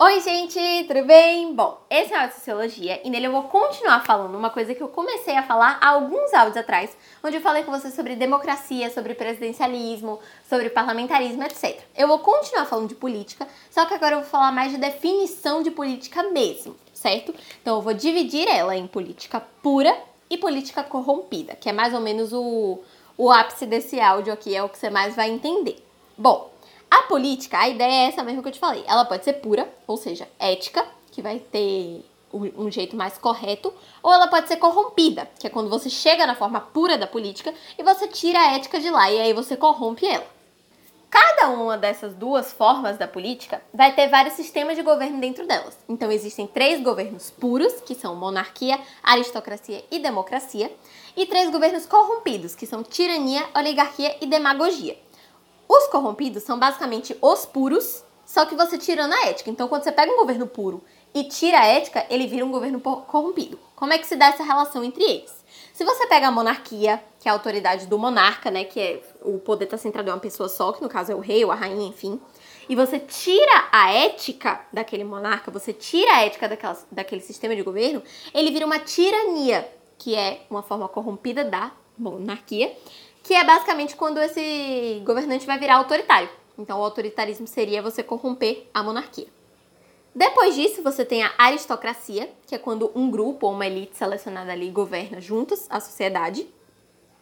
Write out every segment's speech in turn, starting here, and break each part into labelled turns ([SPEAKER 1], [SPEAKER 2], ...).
[SPEAKER 1] Oi, gente, tudo bem? Bom, esse é o Sociologia e nele eu vou continuar falando uma coisa que eu comecei a falar há alguns áudios atrás, onde eu falei com vocês sobre democracia, sobre presidencialismo, sobre parlamentarismo, etc. Eu vou continuar falando de política, só que agora eu vou falar mais de definição de política mesmo, certo? Então eu vou dividir ela em política pura e política corrompida, que é mais ou menos o, o ápice desse áudio aqui, é o que você mais vai entender. Bom, a política, a ideia é essa mesmo que eu te falei. Ela pode ser pura, ou seja, ética, que vai ter um jeito mais correto, ou ela pode ser corrompida, que é quando você chega na forma pura da política e você tira a ética de lá e aí você corrompe ela. Cada uma dessas duas formas da política vai ter vários sistemas de governo dentro delas. Então existem três governos puros, que são monarquia, aristocracia e democracia, e três governos corrompidos, que são tirania, oligarquia e demagogia. Os corrompidos são basicamente os puros, só que você tirando a ética. Então, quando você pega um governo puro e tira a ética, ele vira um governo corrompido. Como é que se dá essa relação entre eles? Se você pega a monarquia, que é a autoridade do monarca, né, que é o poder está centrado em uma pessoa só, que no caso é o rei ou a rainha, enfim, e você tira a ética daquele monarca, você tira a ética daquela, daquele sistema de governo, ele vira uma tirania, que é uma forma corrompida da monarquia, que é basicamente quando esse governante vai virar autoritário. Então, o autoritarismo seria você corromper a monarquia. Depois disso, você tem a aristocracia, que é quando um grupo ou uma elite selecionada ali governa juntos a sociedade.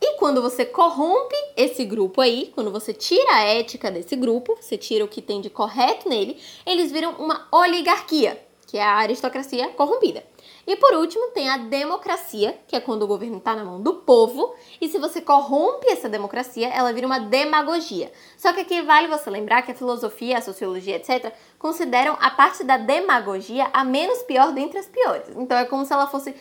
[SPEAKER 1] E quando você corrompe esse grupo aí, quando você tira a ética desse grupo, você tira o que tem de correto nele, eles viram uma oligarquia, que é a aristocracia corrompida. E por último, tem a democracia, que é quando o governo está na mão do povo, e se você corrompe essa democracia, ela vira uma demagogia. Só que aqui vale você lembrar que a filosofia, a sociologia, etc., consideram a parte da demagogia a menos pior dentre as piores. Então é como se ela fosse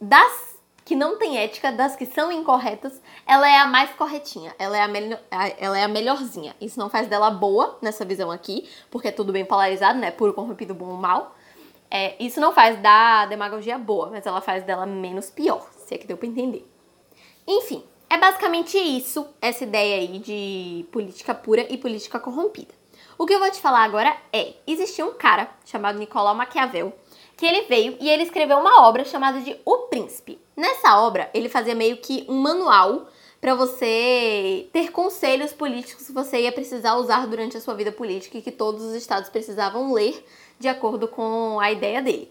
[SPEAKER 1] das que não tem ética, das que são incorretas, ela é a mais corretinha, ela é a, ela é a melhorzinha. Isso não faz dela boa nessa visão aqui, porque é tudo bem polarizado, né? Puro, corrompido, bom ou mal. É, isso não faz da demagogia boa, mas ela faz dela menos pior, se é que deu pra entender. Enfim, é basicamente isso, essa ideia aí de política pura e política corrompida. O que eu vou te falar agora é: existia um cara chamado Nicolau Maquiavel que ele veio e ele escreveu uma obra chamada de O Príncipe. Nessa obra, ele fazia meio que um manual para você ter conselhos políticos que você ia precisar usar durante a sua vida política e que todos os estados precisavam ler de acordo com a ideia dele.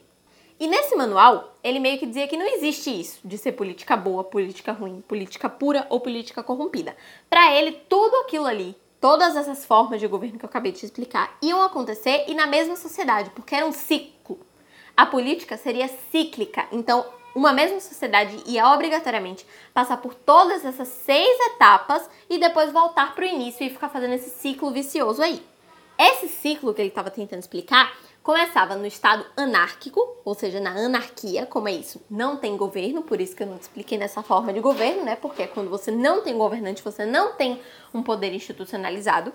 [SPEAKER 1] E nesse manual, ele meio que dizia que não existe isso de ser política boa, política ruim, política pura ou política corrompida. Para ele, tudo aquilo ali, todas essas formas de governo que eu acabei de explicar, iam acontecer e na mesma sociedade, porque era um ciclo. A política seria cíclica, então uma mesma sociedade ia obrigatoriamente passar por todas essas seis etapas e depois voltar para o início e ficar fazendo esse ciclo vicioso aí. Esse ciclo que ele estava tentando explicar começava no estado anárquico, ou seja, na anarquia, como é isso? Não tem governo, por isso que eu não te expliquei nessa forma de governo, né? Porque quando você não tem governante, você não tem um poder institucionalizado.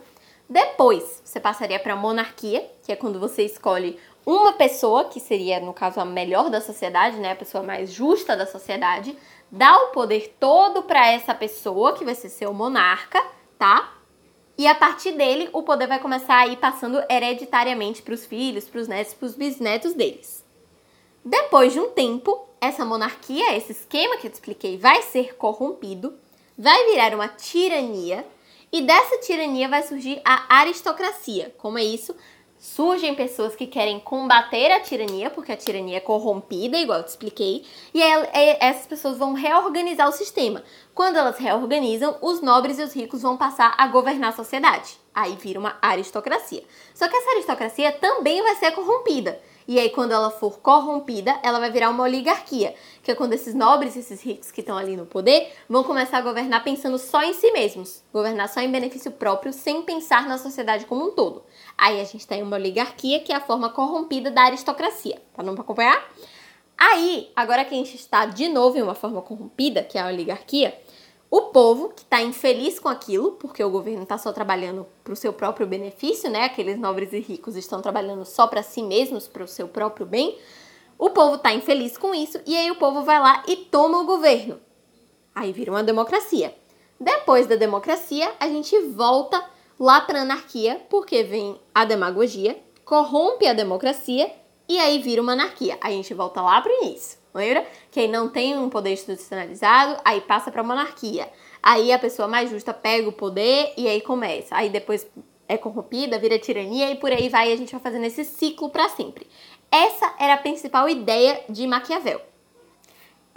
[SPEAKER 1] Depois, você passaria para a monarquia, que é quando você escolhe uma pessoa, que seria, no caso, a melhor da sociedade, né? A pessoa mais justa da sociedade, dá o poder todo para essa pessoa, que vai ser seu monarca, tá? E a partir dele, o poder vai começar a ir passando hereditariamente para os filhos, para os netos, para os bisnetos deles. Depois de um tempo, essa monarquia, esse esquema que eu te expliquei, vai ser corrompido, vai virar uma tirania, e dessa tirania vai surgir a aristocracia. Como é isso? Surgem pessoas que querem combater a tirania, porque a tirania é corrompida, igual eu te expliquei, e essas pessoas vão reorganizar o sistema. Quando elas reorganizam, os nobres e os ricos vão passar a governar a sociedade. Aí vira uma aristocracia. Só que essa aristocracia também vai ser corrompida. E aí, quando ela for corrompida, ela vai virar uma oligarquia, que é quando esses nobres, esses ricos que estão ali no poder, vão começar a governar pensando só em si mesmos, governar só em benefício próprio, sem pensar na sociedade como um todo. Aí a gente tem uma oligarquia, que é a forma corrompida da aristocracia. Tá não para acompanhar? Aí, agora que a gente está de novo em uma forma corrompida, que é a oligarquia, o povo, que está infeliz com aquilo, porque o governo está só trabalhando para o seu próprio benefício, né? Aqueles nobres e ricos estão trabalhando só para si mesmos, para o seu próprio bem. O povo está infeliz com isso e aí o povo vai lá e toma o governo. Aí vira uma democracia. Depois da democracia, a gente volta lá para anarquia, porque vem a demagogia, corrompe a democracia e aí vira uma anarquia. A gente volta lá pro início. Lembra? Quem não tem um poder institucionalizado, aí passa para monarquia. Aí a pessoa mais justa pega o poder e aí começa. Aí depois é corrompida, vira tirania e por aí vai, e a gente vai fazendo esse ciclo para sempre. Essa era a principal ideia de Maquiavel.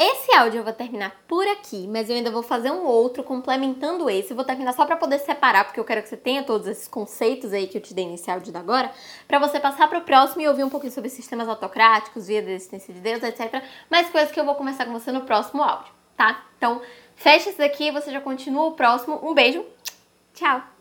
[SPEAKER 1] Esse áudio eu vou terminar por aqui, mas eu ainda vou fazer um outro complementando esse. Eu vou terminar só para poder separar, porque eu quero que você tenha todos esses conceitos aí que eu te dei nesse áudio da agora, para você passar para o próximo e ouvir um pouquinho sobre sistemas autocráticos, via da existência de Deus, etc. Mais coisas que eu vou começar com você no próximo áudio, tá? Então, fecha esse daqui, você já continua o próximo. Um beijo, tchau!